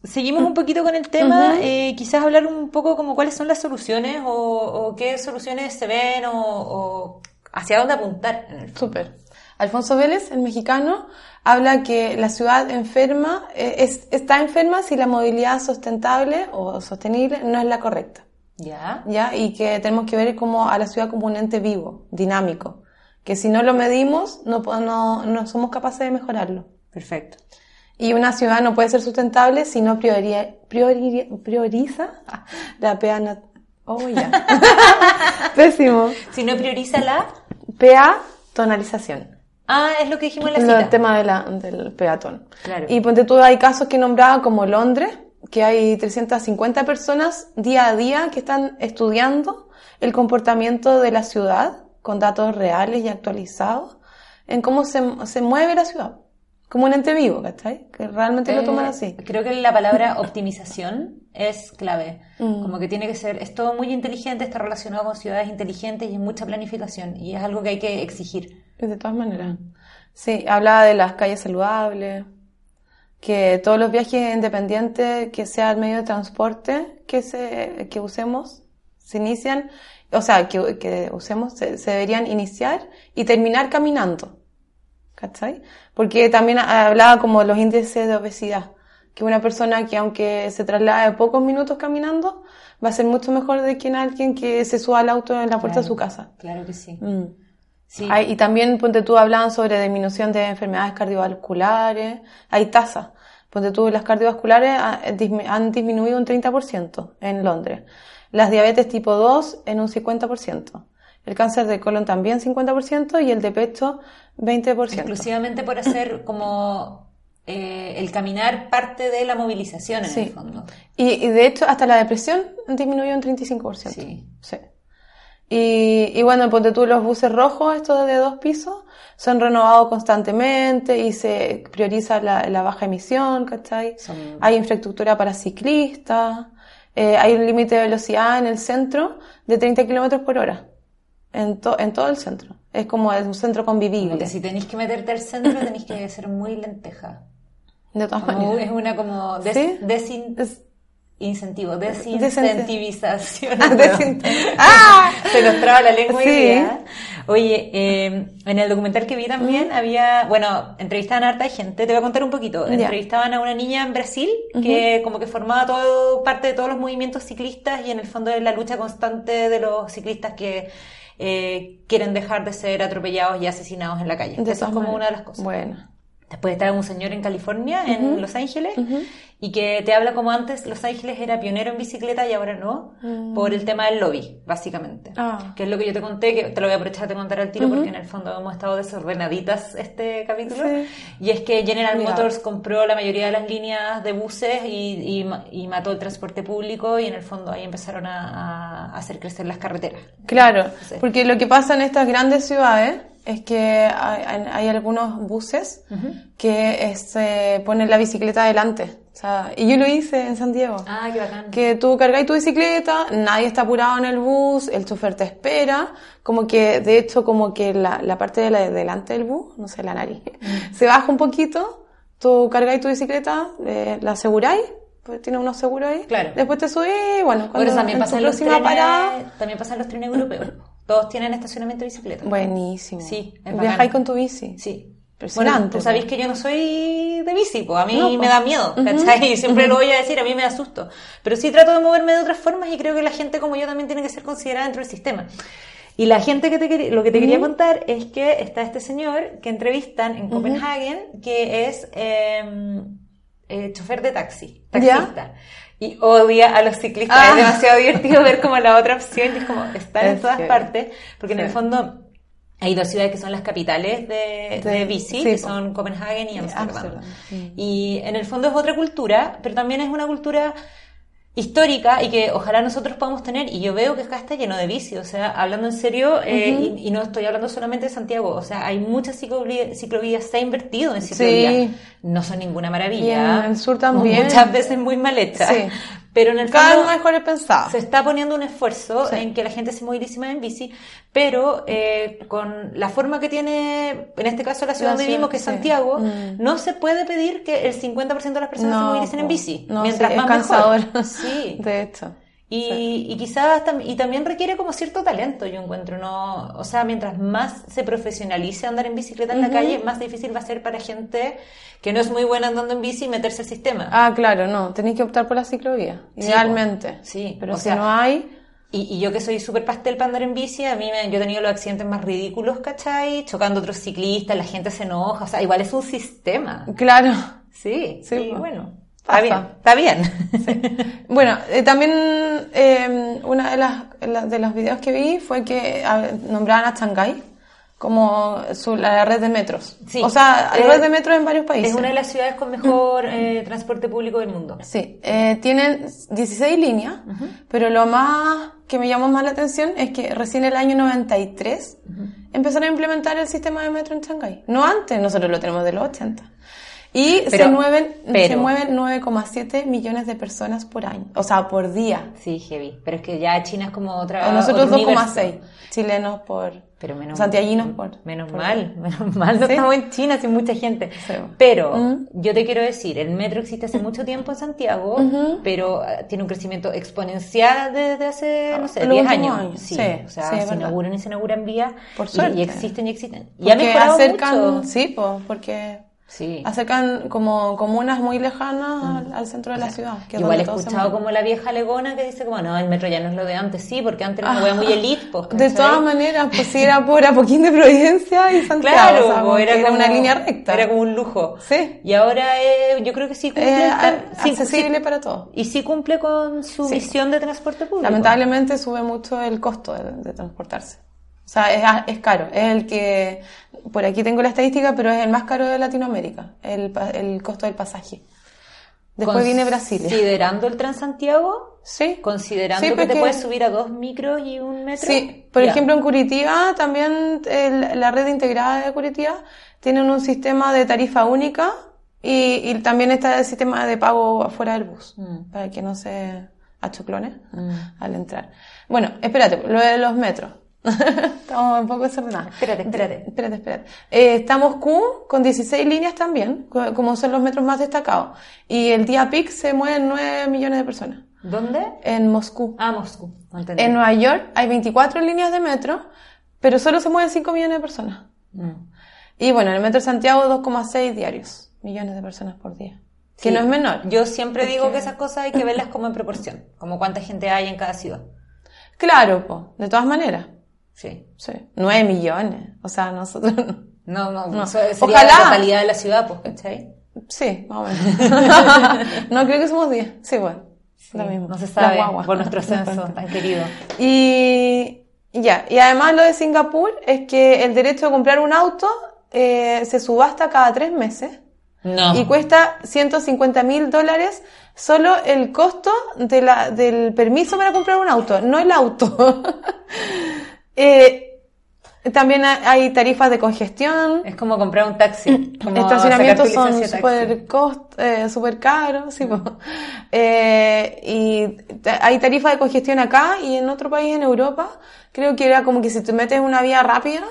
seguimos un poquito con el tema, eh, quizás hablar un poco como cuáles son las soluciones o, o qué soluciones se ven o, o hacia dónde apuntar. Súper. Alfonso Vélez, el mexicano, habla que la ciudad enferma eh, es, está enferma si la movilidad sustentable o sostenible no es la correcta. Ya. ¿Ya? Y que tenemos que ver como a la ciudad como un ente vivo, dinámico. Que si no lo medimos, no, no, no somos capaces de mejorarlo. Perfecto. Y una ciudad no puede ser sustentable si no priori- priori- prioriza la peana... Oh, ya. Pésimo. Si no prioriza la... PA, tonalización. Ah, es lo que dijimos en la cita. el tema de la, del peatón. Claro. Y ponte tú, hay casos que nombraba como Londres, que hay 350 personas día a día que están estudiando el comportamiento de la ciudad con datos reales y actualizados en cómo se, se mueve la ciudad. Como un ente vivo, ¿cachai? Que realmente lo toman Eh, así. Creo que la palabra optimización es clave. Mm. Como que tiene que ser, es todo muy inteligente, está relacionado con ciudades inteligentes y es mucha planificación. Y es algo que hay que exigir. De todas maneras. Sí, hablaba de las calles saludables, que todos los viajes independientes, que sea el medio de transporte que, se, que usemos, se inician, o sea, que, que usemos, se, se deberían iniciar y terminar caminando. ¿Cachai? Porque también hablaba como de los índices de obesidad, que una persona que aunque se traslade pocos minutos caminando, va a ser mucho mejor de que alguien que se suba al auto en la puerta de su casa. Claro que sí. Mm. Sí. Hay- y también, ponte tú, hablaban sobre disminución de enfermedades cardiovasculares. Hay tasas. Ponte tú, las cardiovasculares ha- dismi- han disminuido un 30% en Londres. Las diabetes tipo 2 en un 50%. El cáncer de colon también 50% y el de pecho 20%. Exclusivamente por hacer como eh, el caminar parte de la movilización en Sí. el fondo. Y, y de hecho, hasta la depresión disminuyó un 35%. Sí. Sí. Y, y bueno, ponte tú los buses rojos, estos de dos pisos, son renovados constantemente y se prioriza la, la baja emisión, ¿cachai? Son- Hay infraestructura para ciclistas, eh, hay un límite de velocidad en el centro de 30 kilómetros por hora, en, to- en todo el centro. Es como es un centro Como convivible. que si tenéis que meterte al centro tenéis que ser muy lenteja. De todas Como maneras. es una como des- ¿Sí? desin- Es- incentivo, Desincent- desincentivización. Desin- ¡Ah! Se nos traba la lengua Sí. día. Oye, eh, en el documental que vi también había, bueno, entrevistaban a harta gente, te voy a contar un poquito. Entrevistaban a una niña en Brasil que como que formaba todo, parte de todos los movimientos ciclistas y en el fondo es la lucha constante de los ciclistas que eh, quieren dejar de ser atropellados y asesinados en la calle. de Eso es como maneras. una de las cosas. Bueno. Después está un señor en California, en Los Ángeles, y que te habla como antes Los Ángeles era pionero en bicicleta y ahora no, por el tema del lobby, básicamente. Ah. Que es lo que yo te conté, que te lo voy a aprovechar de contar al tiro porque en el fondo hemos estado desordenaditas este capítulo. Sí. Y es que General Mira. Motors compró la mayoría de las líneas de buses y, y y mató el transporte público y en el fondo ahí empezaron a, a hacer crecer las carreteras. Claro, porque lo que pasa en estas grandes ciudades es que hay, hay- algunos buses que este, ponen la bicicleta adelante. O sea, y yo lo hice en San Diego. Ah, qué bacán. Que tú cargáis tu bicicleta, nadie está apurado en el bus, el chofer te espera, como que, de hecho, como que la, la parte de la de delante del bus, no sé, la nariz, Mm. se baja un poquito, tú cargáis tu bicicleta, eh, la aseguráis, pues tiene unos seguros ahí, Claro. después te subís, bueno, cuando Bueno, también en tu próxima trenes, parada, también pasa en los trenes europeos. Todos tienen estacionamiento de bicicleta. buenísimo. Sí. Viajáis con tu bici. Sí. Bueno, tú sabéis que yo no soy de bici, pues a mí No, po. me da miedo, ¿cachai? Y siempre lo voy a decir, a mí me da susto. Pero sí trato de moverme de otras formas y creo que la gente como yo también tiene que ser considerada dentro del sistema. Y la gente que te lo que te quería contar es que está este señor que entrevistan en Copenhagen, que es eh, eh, chofer de taxi, ¿Ya? Y odia a los ciclistas. Ah. Es demasiado divertido ver como la otra opción, y es como, están en todas que- partes, porque en sí. el fondo hay dos ciudades que son las capitales de, De- de bici, sí, que son Copenhagen y mm. Y en el fondo es otra cultura, pero también es una cultura histórica y que ojalá nosotros podamos tener. Y yo veo que acá está lleno de bici, o sea, hablando en serio, eh, y, y no estoy hablando solamente de Santiago, o sea, hay muchas ciclovías, ciclovías se ha invertido en ciclovías. Sí. No son ninguna Y maravilla. en el sur también. Muchas veces muy mal hechas. Sí. Pero en el Cada fondo vez mejor pensado. se está poniendo un esfuerzo Sí. en que la gente se movilice más en bici, pero eh, con la forma que tiene, en este caso la ciudad La donde vivimos, que es sí. Santiago, Mm. no se puede pedir que el 50% de las personas se movilicen en bici. No, Mientras sí, es más cansador. mejor. Sí. De hecho. Y, y quizás tam- y también requiere como cierto talento, yo encuentro, ¿no? O sea, mientras más se profesionalice andar en bicicleta en la calle, más difícil va a ser para gente que no es muy buena andando en bici meterse al sistema. Ah, claro, no. Tenéis que optar por la ciclovía. Sí, Idealmente. Sí, Pero o si sea, no hay. Y, y yo que soy súper pastel para andar en bici, a mí me, yo he tenido los accidentes más ridículos, ¿cachai? Chocando a otros ciclistas, la gente se enoja, o sea, igual es un sistema. Claro. Sí, Sí, y bueno. Está bien, está bien. Bueno, eh, también eh, una de las, la- de los videos que vi fue que nombraban a Shanghái como su, la red de metros. Sí. O sea, hay Eh, red de metros en varios países. Es una de las ciudades con mejor eh, transporte público del mundo. Sí, eh, tienen 16 líneas, pero lo más que me llamó más la atención es que recién el año 93 empezaron a implementar el sistema de metro en Shanghái. No antes, nosotros lo tenemos de los 80. Y se, Pero- mueven, se pero- mueven 9,7 millones de personas por año, o sea, por día. Sí, heavy. Pero es que ya China es como otra. O nosotros otro universo. 2,6 chilenos por... Pero menos santiaguinos por... Menos por- mal, menos mal, no Sí. estamos en China sin mucha gente. Sí. Pero Mm. yo te quiero decir, el metro existe hace mucho tiempo en Santiago, pero eh, tiene un crecimiento exponencial desde hace, no sé, Los 10 últimos años. años. Sí, Sí, o sea, se verdad. inauguran y se inauguran vías. Por y- suerte. Y, existen y existen. Y ha mejorado acercan, mucho. sí, po, porque Sí. acercan como comunas muy lejanas al, al centro de la ciudad. que Igual he escuchado como la vieja legona que dice como, no, el metro ya no es lo de antes, sí, porque antes era una muy elite, pues, De todas maneras, pues si era por Apoquín de Providencia y Santiago, Claro, o sea, po, como era, como, una línea recta. Era como un lujo. Sí. Y ahora eh, yo creo que sí cumple, Eh, sí, accesible sí- para todos. y sí cumple con su visión de transporte público. Lamentablemente sube mucho el costo de, de transportarse. O sea, es, caro. Es el que, por aquí tengo la estadística, pero es el más caro de Latinoamérica, el, el costo del pasaje. Después viene Brasil. Considerando el Transantiago, Sí. considerando Sí, que te puedes subir a dos micros y un metro. Sí, por Ya. ejemplo en Curitiba también el- la red integrada de Curitiba tienen un sistema de tarifa única y, y también está el sistema de pago afuera del bus Mm. para que no se achoclone al entrar. Bueno, espérate, lo de los metros. Estamos un poco desordenados. Espérate, espérate. Espérate, espérate. Eh, estamos Q con 16 líneas también, co- como son los metros más destacados. Y el día peak se mueven 9 millones de personas. ¿Dónde? En Moscú. Ah, Moscú. Entendí. En Nueva York hay 24 líneas de metro, pero solo se mueven 5 millones de personas. Mm. Y bueno, en el metro de Santiago 2,6 diarios, millones de personas por día. Que Sí. no es menor. Yo siempre digo que esas cosas hay que verlas como en proporción, como cuánta gente hay en cada ciudad. Claro, po, de todas maneras. Sí. Sí. 9 millones. O sea, nosotros... No, no, No. eso sería Ojalá. la totalidad de la ciudad, pues, ¿cachai? Sí, más o menos. no, creo que somos 10. Sí, bueno. lo mismo. No se sabe por nuestro censo tan querido. Y y ya, y además lo de Singapur es que el derecho de comprar un auto eh, se subasta cada tres meses No. y cuesta 150 mil dólares solo el costo de la, del permiso para comprar un auto, no el auto. Eh, también ha- hay tarifas de congestión, Es como comprar un taxi. Como estacionamientos son súper cost, eh, súper caros, sí, po. Eh, y hay tarifa de congestión acá y en otro país en Europa, creo que era como que si te metes en una vía rápida,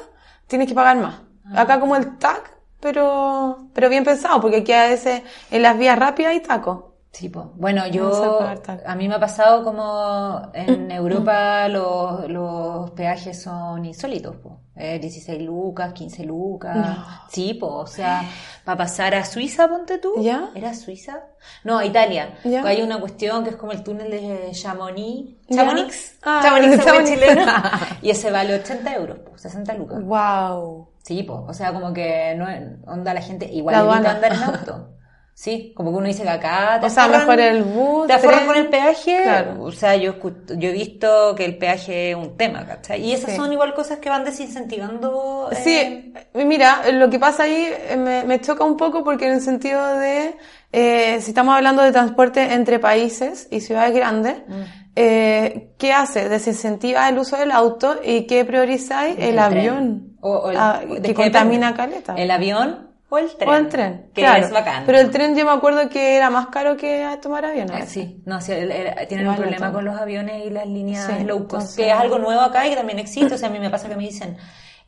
tienes que pagar más. Ah. Acá como el TAC, pero, pero bien pensado, porque aquí a veces en las vías rápidas hay tacos. Sí, po. Bueno, yo, a mí me ha pasado como en Europa los, los peajes son insólitos, po. Eh, 16 lucas, 15 lucas. No. Sí, po. O sea, para pasar a Suiza, ponte tú. ¿Ya? ¿Era Suiza? No, a Italia. ¿Ya? Hay una cuestión que es como el túnel de Chamonix. Chamonix. Ah, Chamonix, Chamonix. chileno. y ese vale 80 euros, po. 60 lucas. Wow. Sí, po. o sea, como que no onda la gente igual evita andar en auto. Sí, como que uno dice que acá te O sea, mejor el bus, Te aforran con el peaje. Claro. O sea, yo, escu- yo he visto que el peaje es un tema, ¿cachai? Y esas Sí. son igual cosas que van desincentivando. eh, Sí, mira, lo que pasa ahí eh, me, me choca un poco porque en el sentido de, eh, si estamos hablando de transporte entre países y ciudades grandes, Mm. eh, ¿qué hace? Desincentiva el uso del auto y ¿qué priorizáis? El, tren. avión, O, o el- ah, que contamina caleta. El avión o el tren. O el tren, que claro. es bacán. Pero el tren yo me acuerdo que era más caro que tomar avión. Eh, veces. Sí, no, sí, el- el- tienen un problema con los aviones y las líneas Sí, low cost, entonces- que es algo nuevo acá y que también existe. O sea, a mí me pasa que me dicen,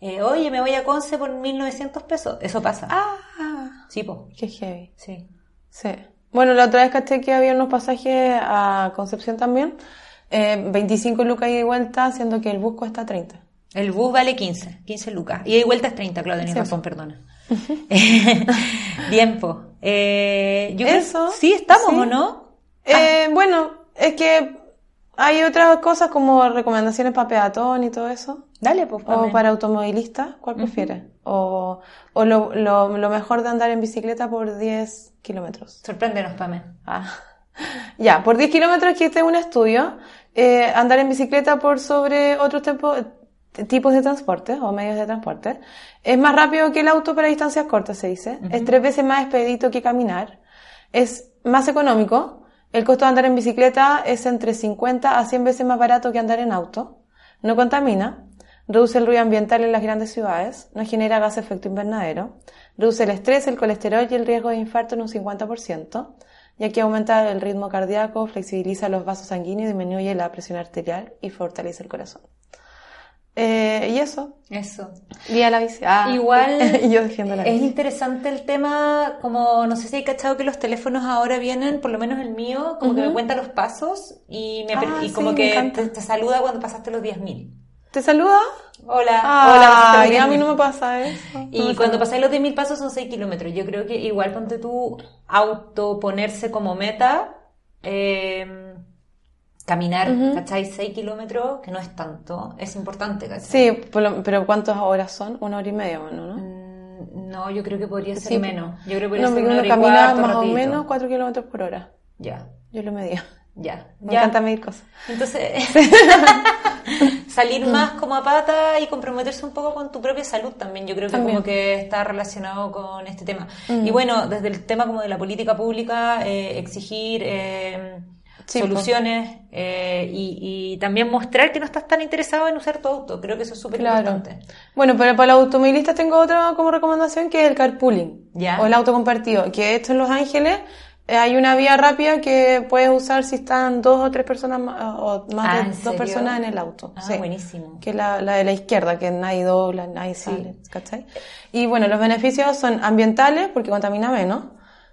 eh, oye, me voy a Conce por 1900 pesos. Eso pasa. Ah, Sí, po. qué heavy. Sí. Sí. Bueno, la otra vez caché que había unos pasajes a Concepción también. eh, 25 lucas y vuelta, siendo que el bus cuesta 30. El bus vale 15, 15 lucas. Y de vuelta es 30, claro, tenías Sí, razón, perdona. Bien, po. Eh, yo Eso, sí, estamos, sí. ¿o no? Eh, bueno, es que hay otras cosas como recomendaciones para peatón y todo eso. Dale, pues. O para automovilistas, ¿cuál prefieres? O, o lo, lo, lo mejor de andar en bicicleta por 10 kilómetros. Sorpréndenos, Pame. Ah. Ya, por 10 kilómetros que este es un estudio, eh, andar en bicicleta por sobre otros tempo- tipos de transporte o medios de transporte es más rápido que el auto para distancias cortas, se dice. Es tres veces más expedito que caminar. Es más económico. El costo de andar en bicicleta es entre 50 a 100 veces más barato que andar en auto. No contamina. Reduce el ruido ambiental en las grandes ciudades. No genera gas efecto invernadero. Reduce el estrés, el colesterol y el riesgo de infarto en un 50% ya que aumenta el ritmo cardíaco, flexibiliza los vasos sanguíneos, disminuye la presión arterial y fortalece el corazón. Eh, y eso, Eso. día la bici. Ah, Igual y yo defiendo la es bici. interesante el tema, como no sé si hay cachado que los teléfonos ahora vienen, por lo menos el mío, como que me cuenta los pasos y, me, Ah, y sí, como me que te, te saluda cuando pasaste los 10.000. ¿Te saluda? Hola, Ah, hola, a mí 10.000. no me pasa eso. No Y cuando pasáis los 10.000 pasos son 6 kilómetros. Yo creo que igual ponte tú autoponerse como meta, eh, caminar, ¿cachai? 6 kilómetros, que no es tanto, es importante, ¿cachai? Sí, pero ¿cuántas horas son? Una hora y media, bueno, ¿no? Mm, No, yo creo que podría ser Sí. menos. Yo creo que podría No, ser una hora y cuarto, más rapidito. o menos 4 kilómetros por hora. Ya, Yo lo medía. ya. Me ya. encanta medir cosas. Entonces, salir más como a pata y comprometerse un poco con tu propia salud también, yo creo que También. como que está relacionado con este tema. Y bueno, desde el tema como de la política pública, eh, exigir eh, Sí, soluciones eh, y, y también mostrar que no estás tan interesado en usar tu auto, creo que eso es súper Claro. importante. Bueno, pero para los automovilistas tengo otra como recomendación que es el carpooling. Ya. O el auto compartido. Que esto en Los Ángeles eh, hay una vía rápida que puedes usar si están dos o tres personas ma- o más Ah, de ¿en dos serio? personas en el auto. Ah, Sí. buenísimo. Que es la, la de la izquierda, que nadie dobla, nadie sale, ¿cachai? Y bueno, los beneficios son ambientales, porque contamina menos,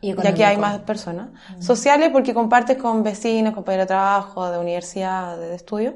Y ya que hay más personas. Sociales, porque compartes con vecinos, compañeros de trabajo, de universidad, de estudio.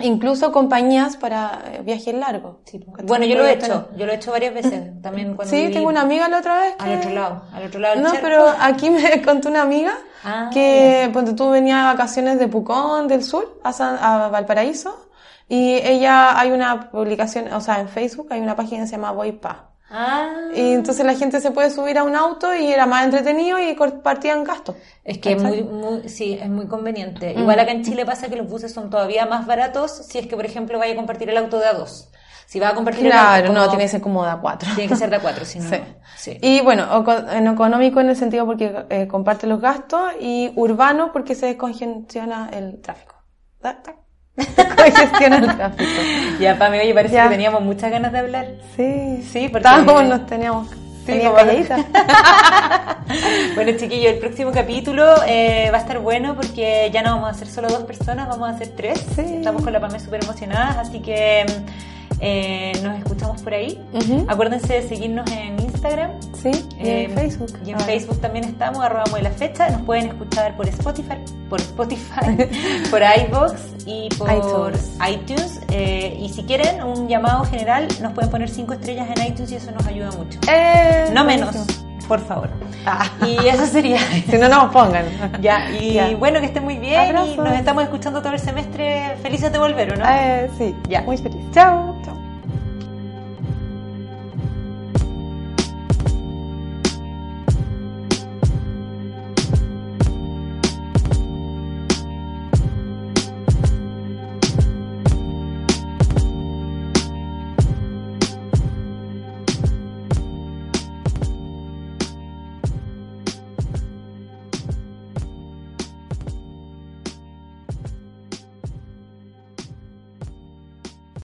Incluso compañías para eh, viajes largos. Sí. ¿cachai? Bueno, yo lo he hecho, yo lo he hecho varias veces, también cuando Sí, viví tengo una amiga la otra vez que... al otro lado, al otro lado del No, charco. pero aquí me contó una amiga Ah, que cuando tú venías de vacaciones de Pucón, del sur, a, San- a Valparaíso, y ella, hay una publicación, o sea, en Facebook hay una página que se llama Voy Pa. Ah, Y entonces la gente se puede subir a un auto y era más entretenido y compartían gastos. es que es muy, muy, sí, es muy conveniente. Igual acá en Chile pasa que los buses son todavía más baratos si es que, por ejemplo, vaya a compartir el auto de a dos. Si va a compartir el Claro, no, tiene que ser como de a cuatro. tiene que ser de a cuatro, si no, Sí. Sí. Y bueno, en económico en el sentido porque eh, comparte los gastos y urbano porque se descongestiona el tráfico. Descongestiona el tráfico. Ya, Pame, oye, parece Ya. que teníamos muchas ganas de hablar. Sí, Sí, porque- estábamos, nos teníamos, teníamos como-. Bueno, chiquillos, el próximo capítulo eh, va a estar bueno porque ya no vamos a hacer solo dos personas, vamos a hacer tres. Sí. Estamos con la Pame súper emocionadas, así que eh, nos escuchamos por ahí. Acuérdense de seguirnos en Instagram. Sí, y Eh, en Facebook. Y en ahora. Facebook también estamos, arroba de la fecha. Nos pueden escuchar por Spotify, por Spotify, por iVoox y por iTunes. iTunes. Eh, y si quieren un llamado general, nos pueden poner cinco estrellas en iTunes y eso nos ayuda mucho. Eh, No menos, por favor. Ah. Y eso sería. Si no, no nos pongan. Ya, y Ya. bueno, que estén muy bien y nos estamos escuchando todo el semestre. Felices de volver, ¿o no? Eh, sí, Ya. muy feliz. Chao. Chao.